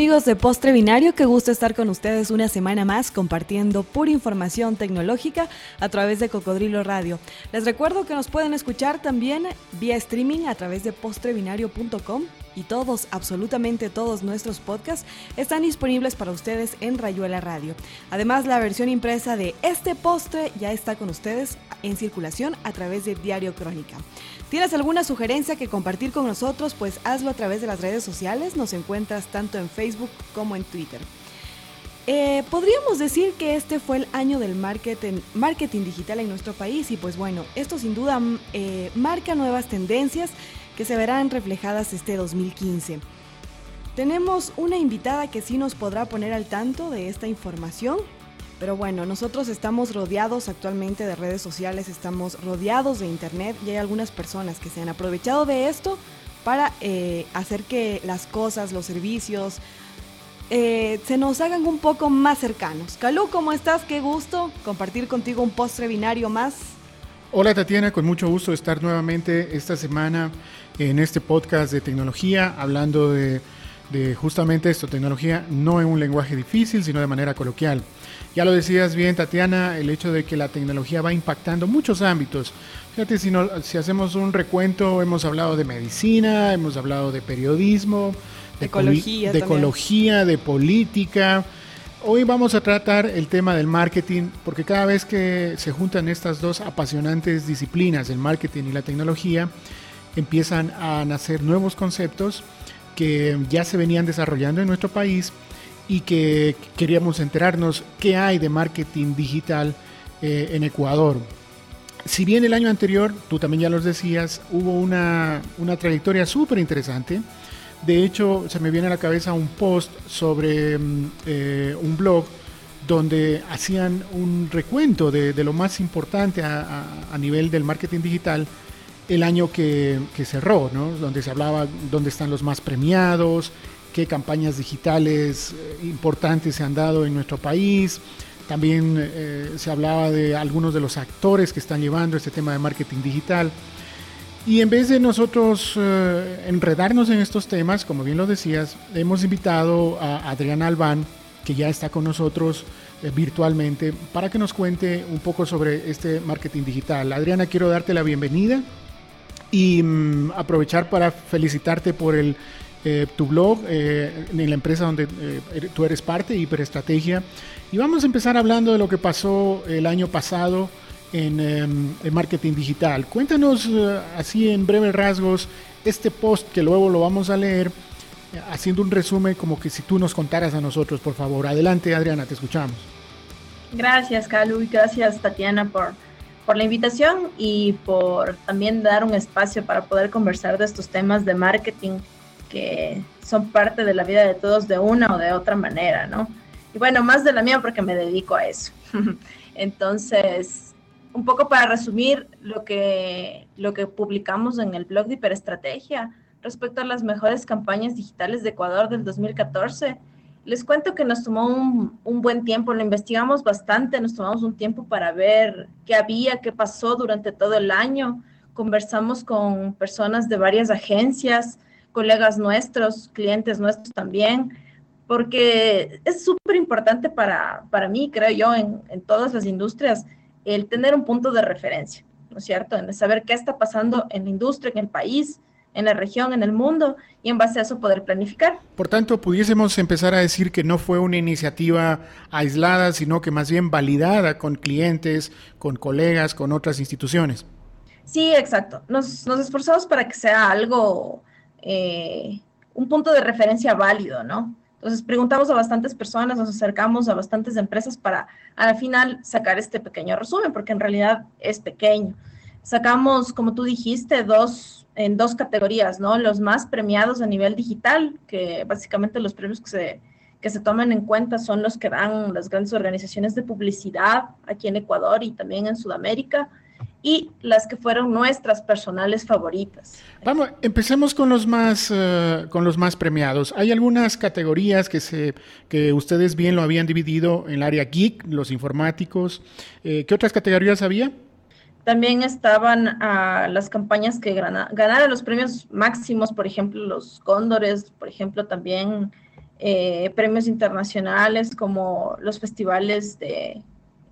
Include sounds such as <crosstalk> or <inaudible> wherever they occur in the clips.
amigos de Postre Binario? Qué gusto estar con ustedes una semana más compartiendo pura información tecnológica a través de Cocodrilo Radio. Les recuerdo que nos pueden escuchar también vía streaming a través de postrebinario.com y todos, absolutamente todos nuestros podcasts están disponibles para ustedes en Rayuela Radio. Además, la versión impresa de este postre ya está con ustedes en circulación a través de Diario Crónica. ¿Tienes alguna sugerencia que compartir con nosotros? Pues hazlo a través de las redes sociales. Nos encuentras tanto en Facebook como en Twitter. Eh, podríamos decir que este fue el año del marketing, digital en nuestro país y pues bueno, esto sin duda mm, eh, marca nuevas tendencias que se verán reflejadas este 2015. Tenemos una invitada que sí nos podrá poner al tanto de esta información. Pero bueno, nosotros estamos rodeados actualmente de redes sociales, estamos rodeados de internet y hay algunas personas que se han aprovechado de esto para eh, hacer que las cosas, los servicios, eh, se nos hagan un poco más cercanos. Calú, ¿cómo estás? Qué gusto compartir contigo un postre binario más. Hola Tatiana, con mucho gusto estar nuevamente esta semana en este podcast de tecnología, hablando de, de justamente esto, tecnología no en un lenguaje difícil, sino de manera coloquial. Ya lo decías bien, Tatiana, el hecho de que la tecnología va impactando muchos ámbitos. Fíjate, si, si hacemos un recuento, hemos hablado de medicina, hemos hablado de periodismo, de ecología, de, ecología, de política. Hoy vamos a tratar el tema del marketing, porque cada vez que se juntan estas dos apasionantes disciplinas, el marketing y la tecnología, empiezan a nacer nuevos conceptos que ya se venían desarrollando en nuestro país y que queríamos enterarnos qué hay de marketing digital eh, en Ecuador. Si bien el año anterior, tú también ya lo decías, hubo una, una trayectoria súper interesante, de hecho se me viene a la cabeza un post sobre mm, eh, un blog donde hacían un recuento de, lo más importante a, nivel del marketing digital el año que, que cerró, ¿no? donde se hablaba dónde están los más premiados, qué campañas digitales eh, importantes se han dado en nuestro país. También eh, se hablaba de algunos de los actores que están llevando este tema de marketing digital. Y en vez de nosotros eh, enredarnos en estos temas, como bien lo decías, hemos invitado a Adriana Albán, que ya está con nosotros virtualmente, para que nos cuente un poco sobre este marketing digital. Adriana, quiero darte la bienvenida y mm, aprovechar para felicitarte por el eh, tu blog eh, en la empresa donde eh, tú eres parte, Hiperestrategia. Y vamos a empezar hablando de lo que pasó el año pasado en, em, en marketing digital. Cuéntanos así en breves rasgos este post que luego lo vamos a leer, haciendo un resumen como que si tú nos contaras a nosotros, por favor. Adelante, Adriana, te escuchamos. Gracias, Calu, y gracias, Tatiana, por, por la invitación y por también dar un espacio para poder conversar de estos temas de marketing que son parte de la vida de todos de una o de otra manera, ¿no? Y bueno, más de la mía porque me dedico a eso. <laughs> Entonces, un poco para resumir lo que, lo que publicamos en el blog de Hiperestrategia respecto a las mejores campañas digitales de Ecuador del 2014. Les cuento que nos tomó un, un, buen tiempo, lo investigamos bastante, nos tomamos un tiempo para ver qué había, qué pasó durante todo el año. Conversamos con personas de varias agencias, colegas nuestros, clientes nuestros también, porque es súper importante para, para mí, creo yo, en, en, todas las industrias, el tener un punto de referencia, ¿no es cierto? En saber qué está pasando en la industria, en el país, en la región, en el mundo, y en base a eso poder planificar. Por tanto, pudiésemos empezar a decir que no fue una iniciativa aislada, sino que más bien validada con clientes, con colegas, con otras instituciones. Sí, exacto. Nos, nos esforzamos para que sea algo eh, un punto de referencia válido, ¿no? Entonces preguntamos a bastantes personas, nos acercamos a bastantes empresas para al final sacar este pequeño resumen, porque en realidad es pequeño. Sacamos, como tú dijiste, dos en dos categorías, ¿no? Los más premiados a nivel digital, que básicamente los premios que se, que se toman en cuenta son los que dan las grandes organizaciones de publicidad aquí en Ecuador y también en Sudamérica y las que fueron nuestras personales favoritas. Vamos, empecemos con los más uh, con los más premiados. Hay algunas categorías que se que ustedes bien lo habían dividido en el área geek, los informáticos. Eh, ¿Qué otras categorías había? También estaban uh, las campañas que ganaron los premios máximos, por ejemplo, los cóndores, por ejemplo, también eh, premios internacionales como los festivales de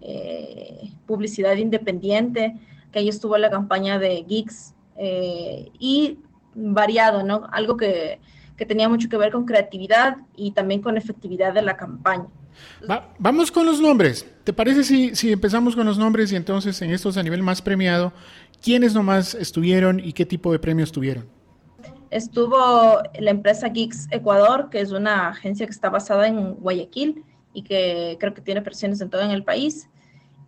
eh, publicidad independiente, que ahí estuvo la campaña de Geeks eh, y variado, ¿no? Algo que, que, tenía mucho que ver con creatividad y también con efectividad de la campaña. vamos con los nombres. ¿Te parece si, si empezamos con los nombres y entonces en estos a nivel más premiado, quiénes nomás estuvieron y qué tipo de premios tuvieron? Estuvo la empresa Geeks Ecuador, que es una agencia que está basada en Guayaquil y que creo que tiene presiones en todo en el país.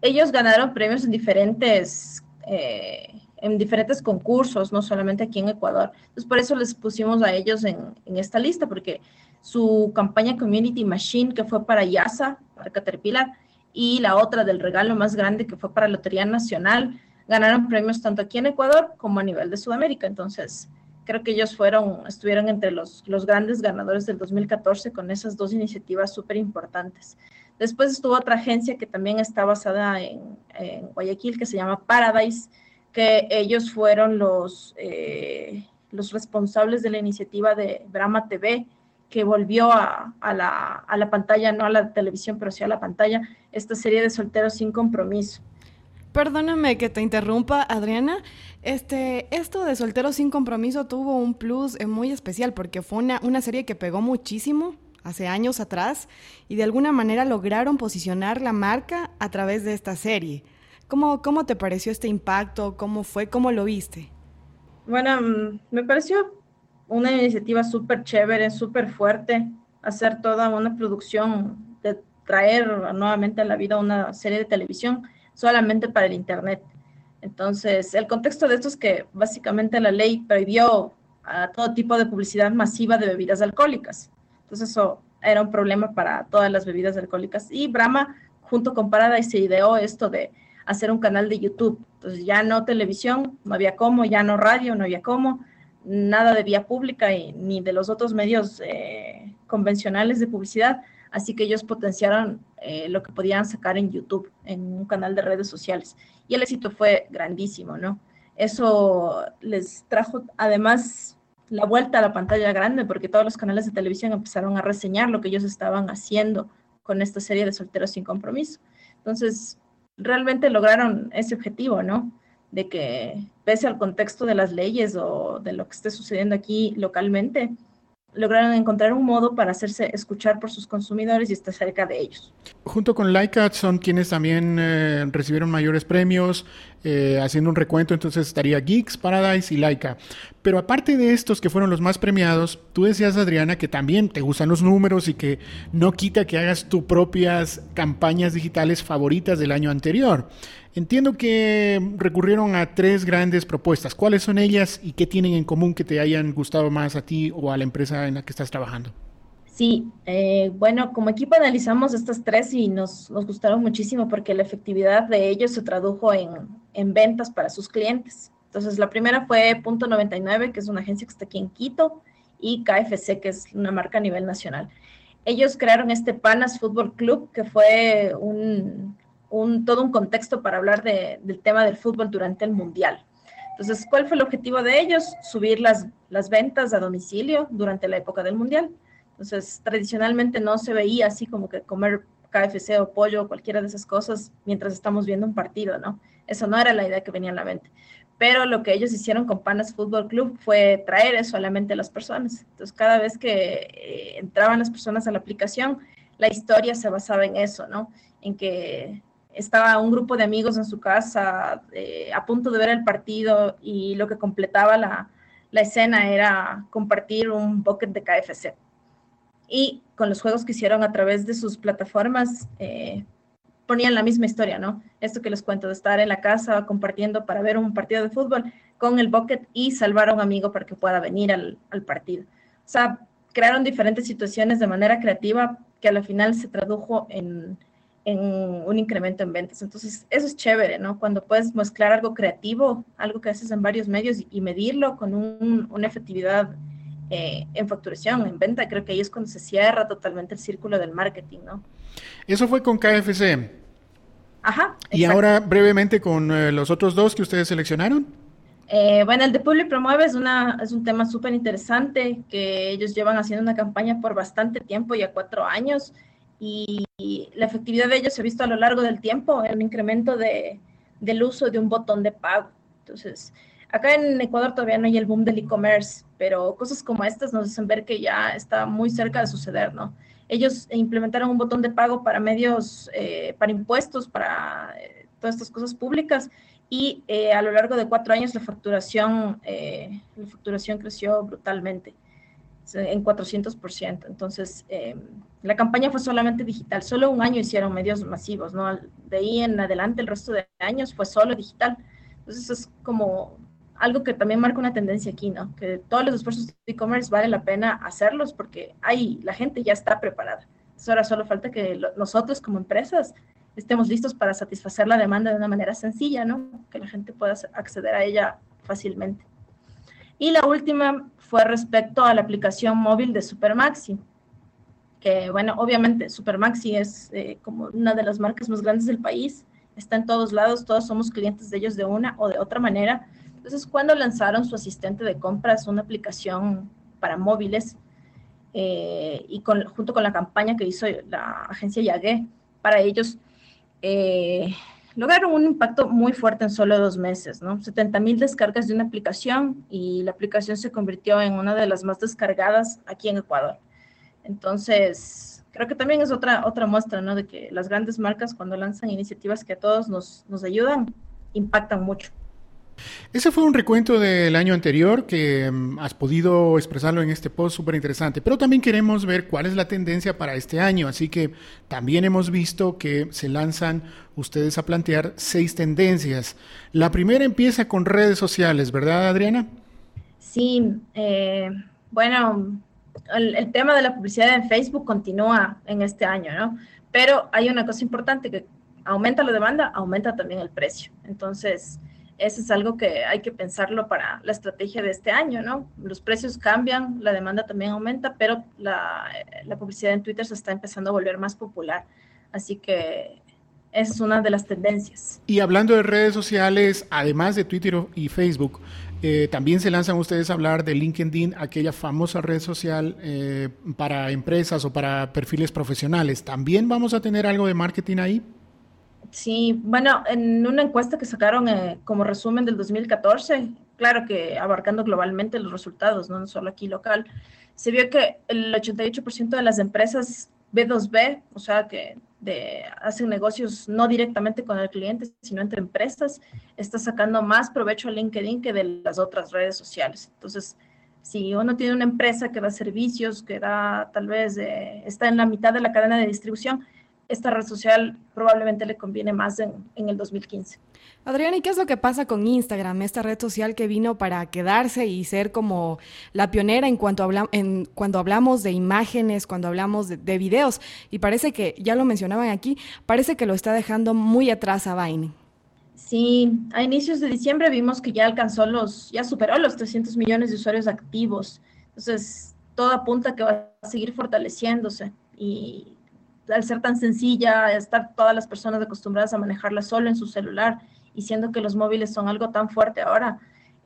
Ellos ganaron premios en diferentes, eh, en diferentes concursos, no solamente aquí en Ecuador. Entonces, por eso les pusimos a ellos en, en esta lista, porque su campaña Community Machine, que fue para YASA, para Caterpillar, y la otra del regalo más grande, que fue para Lotería Nacional, ganaron premios tanto aquí en Ecuador como a nivel de Sudamérica. Entonces, creo que ellos fueron, estuvieron entre los, los grandes ganadores del 2014 con esas dos iniciativas súper importantes. Después estuvo otra agencia que también está basada en, Guayaquil, que se llama Paradise, que ellos fueron los, eh, los responsables de la iniciativa de Brahma TV, que volvió a, a, la, a la pantalla, no a la televisión, pero sí a la pantalla, esta serie de solteros sin compromiso. Perdóname que te interrumpa, Adriana. Este, esto de Solteros sin Compromiso tuvo un plus eh, muy especial porque fue una, una serie que pegó muchísimo hace años atrás y de alguna manera lograron posicionar la marca a través de esta serie. ¿Cómo, cómo te pareció este impacto? ¿Cómo fue? ¿Cómo lo viste? Bueno, mm, me pareció una iniciativa súper chévere, súper fuerte, hacer toda una producción de traer nuevamente a la vida una serie de televisión solamente para el Internet. Entonces, el contexto de esto es que básicamente la ley prohibió a todo tipo de publicidad masiva de bebidas alcohólicas. Entonces, eso era un problema para todas las bebidas alcohólicas. Y Brahma, junto con Paradise, se ideó esto de hacer un canal de YouTube. Entonces, ya no televisión, no había cómo, ya no radio, no había cómo, nada de vía pública ni de los otros medios eh, convencionales de publicidad. Así que ellos potenciaron eh, lo que podían sacar en YouTube, en un canal de redes sociales. Y el éxito fue grandísimo, ¿no? Eso les trajo además la vuelta a la pantalla grande, porque todos los canales de televisión empezaron a reseñar lo que ellos estaban haciendo con esta serie de solteros sin compromiso. Entonces, realmente lograron ese objetivo, ¿no? De que pese al contexto de las leyes o de lo que esté sucediendo aquí localmente, lograron encontrar un modo para hacerse escuchar por sus consumidores y estar cerca de ellos. Junto con Laika son quienes también eh, recibieron mayores premios, eh, haciendo un recuento, entonces estaría Geeks, Paradise y Laika. Pero aparte de estos que fueron los más premiados, tú decías, Adriana, que también te gustan los números y que no quita que hagas tus propias campañas digitales favoritas del año anterior. Entiendo que recurrieron a tres grandes propuestas. ¿Cuáles son ellas y qué tienen en común que te hayan gustado más a ti o a la empresa en la que estás trabajando? Sí, eh, bueno, como equipo analizamos estas tres y nos, nos, gustaron muchísimo porque la efectividad de ellos se tradujo en, en ventas para sus clientes. Entonces, la primera fue Punto 99, que es una agencia que está aquí en Quito, y KFC, que es una marca a nivel nacional. Ellos crearon este Panas Fútbol Club, que fue todo un contexto para hablar de, del tema del fútbol durante el Mundial. Entonces, ¿cuál fue el objetivo de ellos? Subir las ventas a domicilio durante la época del Mundial. Entonces, tradicionalmente no se veía así como que comer KFC o pollo o cualquiera de esas cosas mientras estamos viendo un partido, ¿no? Eso no era la idea que venía a la mente. Pero lo que ellos hicieron con Panas Fútbol Club fue traer eso a la mente de las personas. Entonces, cada vez que eh, entraban las personas a la aplicación, la historia se basaba en eso, ¿no? En que estaba un grupo de amigos en su casa eh, a punto de ver el partido y lo que completaba la, la, escena era compartir un bucket de KFC. Y con los juegos que hicieron a través de sus plataformas, eh, ponían la misma historia, ¿no? Esto que les cuento de estar en la casa compartiendo para ver un partido de fútbol con el bucket y salvar a un amigo para que pueda venir al, al partido. O sea, crearon diferentes situaciones de manera creativa que a la final se tradujo en, en un incremento en ventas. Entonces, eso es chévere, ¿no? Cuando puedes mezclar algo creativo, algo que haces en varios medios y, medirlo con una efectividad eh, en facturación, en venta, creo que ahí es cuando se cierra totalmente el círculo del marketing, ¿no? Eso fue con KFC. Ajá. Y ahora brevemente con eh, los otros dos que ustedes seleccionaron. Eh, bueno, el de Public Promueve es, una, es un tema súper interesante que ellos llevan haciendo una campaña por bastante tiempo, ya cuatro años, y la efectividad de ellos se ha visto a lo largo del tiempo, el incremento de, del uso de un botón de pago. Entonces, acá en Ecuador todavía no hay el boom del e-commerce, pero cosas como estas nos hacen ver que ya está muy cerca de suceder, ¿no? Ellos implementaron un botón de pago para medios, eh, para impuestos, para eh, todas estas cosas públicas, y eh, a lo largo de cuatro años la facturación, eh, la facturación creció brutalmente, en 400%. Entonces, eh, la campaña fue solamente digital, solo un año hicieron medios masivos, ¿no? De ahí en adelante, el resto de años fue solo digital. Entonces, es como algo que también marca una tendencia aquí, ¿no? Que todos los esfuerzos de e-commerce vale la pena hacerlos porque ahí la gente ya está preparada. ahora solo falta que nosotros como empresas estemos listos para satisfacer la demanda de una manera sencilla, ¿no? Que la gente pueda acceder a ella fácilmente. Y la última fue respecto a la aplicación móvil de Supermaxi, que bueno, obviamente Supermaxi es eh, como una de las marcas más grandes del país, está en todos lados, todos somos clientes de ellos de una o de otra manera. Entonces, cuando lanzaron su asistente de compras, una aplicación para móviles, eh, y con, junto con la campaña que hizo la agencia Yagué para ellos, eh, lograron un impacto muy fuerte en solo dos meses, ¿no? 70 mil descargas de una aplicación y la aplicación se convirtió en una de las más descargadas aquí en Ecuador. Entonces, creo que también es otra, otra muestra, ¿no? De que las grandes marcas cuando lanzan iniciativas que a todos nos, nos ayudan, impactan mucho. Ese fue un recuento del año anterior que mm, has podido expresarlo en este post súper interesante, pero también queremos ver cuál es la tendencia para este año, así que también hemos visto que se lanzan ustedes a plantear seis tendencias. La primera empieza con redes sociales, ¿verdad Adriana? Sí, eh, bueno, el, el tema de la publicidad en Facebook continúa en este año, ¿no? Pero hay una cosa importante que aumenta la demanda, aumenta también el precio. Entonces, eso es algo que hay que pensarlo para la estrategia de este año, ¿no? Los precios cambian, la demanda también aumenta, pero la, publicidad en Twitter se está empezando a volver más popular. Así que es una de las tendencias. Y hablando de redes sociales, además de Twitter y Facebook, eh, también se lanzan ustedes a hablar de LinkedIn, aquella famosa red social eh, para empresas o para perfiles profesionales. ¿También vamos a tener algo de marketing ahí? Sí, bueno, en una encuesta que sacaron eh, como resumen del 2014, claro que abarcando globalmente los resultados, no solo aquí local, se vio que el 88% de las empresas B2B, o sea, que de, hacen negocios no directamente con el cliente, sino entre empresas, está sacando más provecho a LinkedIn que de las otras redes sociales. Entonces, si uno tiene una empresa que da servicios, que da tal vez, eh, está en la mitad de la cadena de distribución, esta red social probablemente le conviene más en, el 2015. Adriana, ¿y qué es lo que pasa con Instagram, esta red social que vino para quedarse y ser como la pionera en cuanto, en, cuando hablamos de imágenes, cuando hablamos de, de, videos? Y parece que, ya lo mencionaban aquí, parece que lo está dejando muy atrás a Vine. Sí, a inicios de diciembre vimos que ya alcanzó los, ya superó los 300 millones de usuarios activos. Entonces, todo apunta que va a seguir fortaleciéndose y al ser tan sencilla, estar todas las personas acostumbradas a manejarla solo en su celular y siendo que los móviles son algo tan fuerte ahora,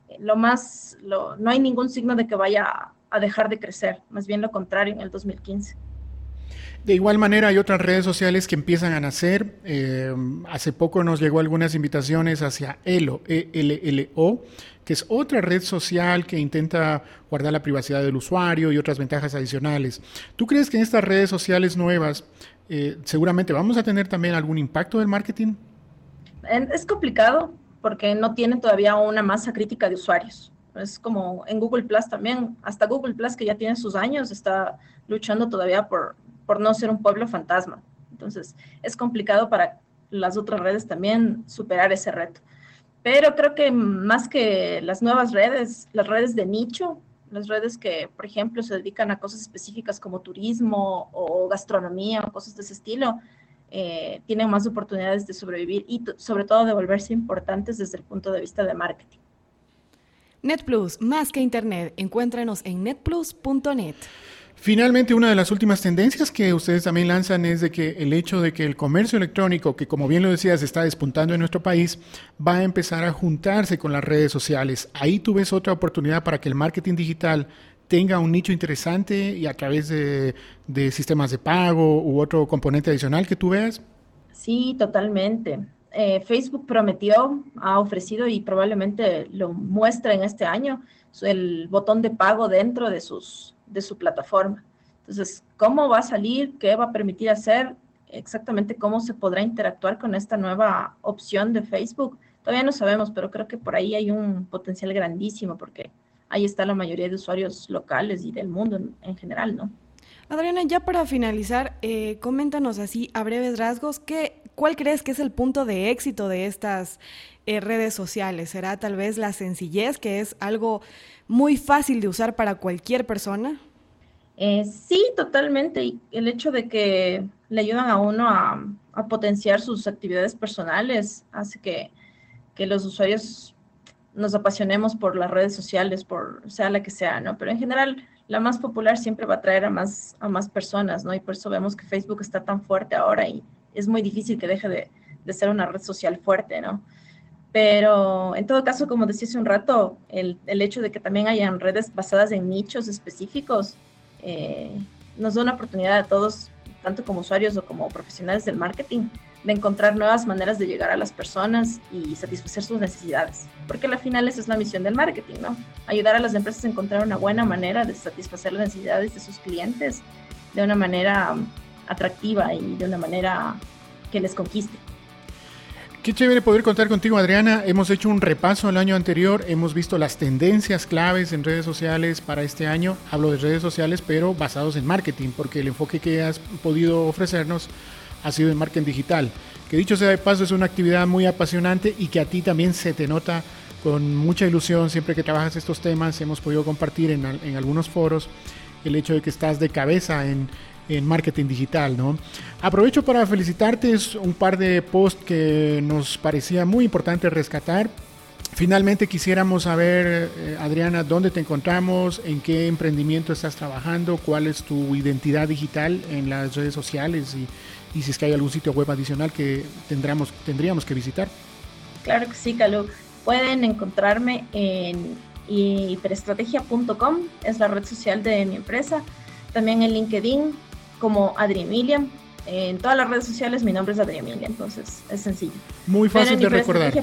eh, lo más, lo, no hay ningún signo de que vaya a dejar de crecer, más bien lo contrario en el 2015. De igual manera, hay otras redes sociales que empiezan a nacer. Eh, hace poco nos llegó algunas invitaciones hacia ELO, E-L-L-O, que es otra red social que intenta guardar la privacidad del usuario y otras ventajas adicionales. ¿Tú crees que en estas redes sociales nuevas eh, seguramente vamos a tener también algún impacto del marketing. Es complicado porque no tiene todavía una masa crítica de usuarios. Es como en Google Plus también, hasta Google Plus que ya tiene sus años, está luchando todavía por, por no ser un pueblo fantasma. Entonces, es complicado para las otras redes también superar ese reto. Pero creo que más que las nuevas redes, las redes de nicho las redes que, por ejemplo, se dedican a cosas específicas como turismo o gastronomía o cosas de ese estilo, eh, tienen más oportunidades de sobrevivir y sobre todo de volverse importantes desde el punto de vista de marketing. NetPlus, más que Internet, encuéntranos en netplus.net. Finalmente, una de las últimas tendencias que ustedes también lanzan es de que el hecho de que el comercio electrónico, que como bien lo decías, está despuntando en nuestro país, va a empezar a juntarse con las redes sociales. Ahí tú ves otra oportunidad para que el marketing digital tenga un nicho interesante y a través de, sistemas de pago u otro componente adicional que tú veas. Sí, totalmente. Eh, Facebook prometió, ha ofrecido y probablemente lo muestra en este año el botón de pago dentro de sus de su plataforma. Entonces, ¿cómo va a salir? ¿Qué va a permitir hacer? Exactamente cómo se podrá interactuar con esta nueva opción de Facebook. Todavía no sabemos, pero creo que por ahí hay un potencial grandísimo porque ahí está la mayoría de usuarios locales y del mundo en, general, ¿no? Adriana, ya para finalizar, eh, coméntanos así a breves rasgos, ¿qué, ¿cuál crees que es el punto de éxito de estas eh, redes sociales? ¿Será tal vez la sencillez, que es algo muy fácil de usar para cualquier persona? Eh, sí, totalmente. Y el hecho de que le ayudan a uno a, potenciar sus actividades personales hace que, que, los usuarios nos apasionemos por las redes sociales, por sea la que sea, ¿no? Pero en general, la más popular siempre va a atraer a más, a más personas, ¿no? Y por eso vemos que Facebook está tan fuerte ahora y es muy difícil que deje de, de ser una red social fuerte, ¿no? Pero en todo caso, como decía hace un rato, el, el hecho de que también hayan redes basadas en nichos específicos eh, nos da una oportunidad a todos, tanto como usuarios o como profesionales del marketing, de encontrar nuevas maneras de llegar a las personas y satisfacer sus necesidades. Porque al final esa es la misión del marketing, ¿no? Ayudar a las empresas a encontrar una buena manera de satisfacer las necesidades de sus clientes de una manera atractiva y de una manera que les conquiste. Qué chévere poder contar contigo, Adriana. Hemos hecho un repaso el año anterior, hemos visto las tendencias claves en redes sociales para este año. Hablo de redes sociales, pero basados en marketing, porque el enfoque que has podido ofrecernos ha sido en marketing digital. Que dicho sea de paso, es una actividad muy apasionante y que a ti también se te nota con mucha ilusión siempre que trabajas estos temas. Hemos podido compartir en, en algunos foros el hecho de que estás de cabeza en en marketing digital, ¿no? Aprovecho para felicitarte, es un par de posts que nos parecía muy importante rescatar. Finalmente quisiéramos saber, eh, Adriana, dónde te encontramos, en qué emprendimiento estás trabajando, cuál es tu identidad digital en las redes sociales y, si es que hay algún sitio web adicional que tendríamos, tendríamos que visitar. Claro que sí, Calu. Pueden encontrarme en hiperestrategia.com, es la red social de mi empresa. También en LinkedIn como Emilia. En todas las redes sociales mi nombre es Emilia, entonces es sencillo. Muy fácil de recordar.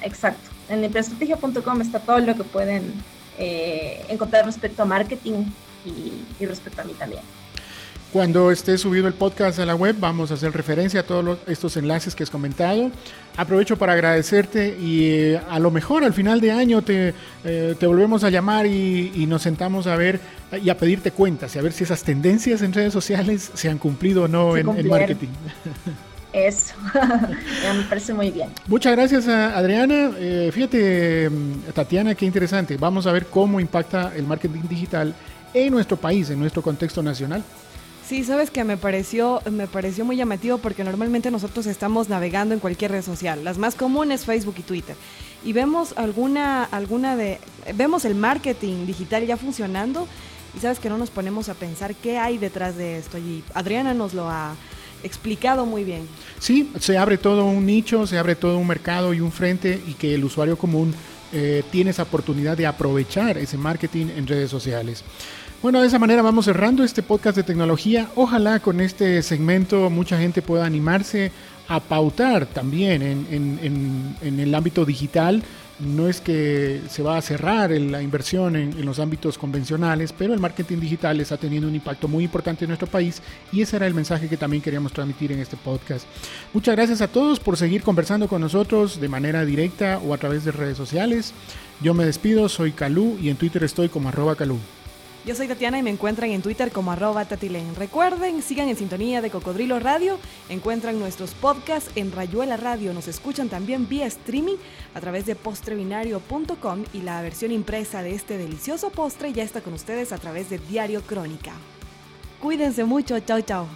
Exacto. En emprestrategia.com está todo lo que pueden eh, encontrar respecto a marketing y respecto a mí también. Cuando esté subido el podcast a la web, vamos a hacer referencia a todos estos enlaces que has comentado. Aprovecho para agradecerte y eh, a lo mejor al final de año te, eh, te volvemos a llamar y, nos sentamos a ver y a pedirte cuentas y a ver si esas tendencias en redes sociales se han cumplido o no en, marketing. Eso, <laughs> me parece muy bien. Muchas gracias, Adriana. Eh, fíjate, Tatiana, qué interesante. Vamos a ver cómo impacta el marketing digital en nuestro país, en nuestro contexto nacional. Sí, sabes que me pareció, me pareció muy llamativo porque normalmente nosotros estamos navegando en cualquier red social, las más comunes Facebook y Twitter, y vemos alguna, alguna de, vemos el marketing digital ya funcionando y sabes que no nos ponemos a pensar qué hay detrás de esto y Adriana nos lo ha explicado muy bien. Sí, se abre todo un nicho, se abre todo un mercado y un frente y que el usuario común eh, tiene esa oportunidad de aprovechar ese marketing en redes sociales. Bueno, de esa manera vamos cerrando este podcast de tecnología. Ojalá con este segmento mucha gente pueda animarse a pautar también en, el ámbito digital. No es que se va a cerrar la inversión en, los ámbitos convencionales, pero el marketing digital está teniendo un impacto muy importante en nuestro país y ese era el mensaje que también queríamos transmitir en este podcast. Muchas gracias a todos por seguir conversando con nosotros de manera directa o a través de redes sociales. Yo me despido, soy Calú y en Twitter estoy como arroba Calú. Yo soy Tatiana y me encuentran en Twitter como arroba tatilen. Recuerden, sigan en sintonía de Cocodrilo Radio, encuentran nuestros podcasts en Rayuela Radio, nos escuchan también vía streaming a través de postrebinario.com y la versión impresa de este delicioso postre ya está con ustedes a través de Diario Crónica. Cuídense mucho, chao chao.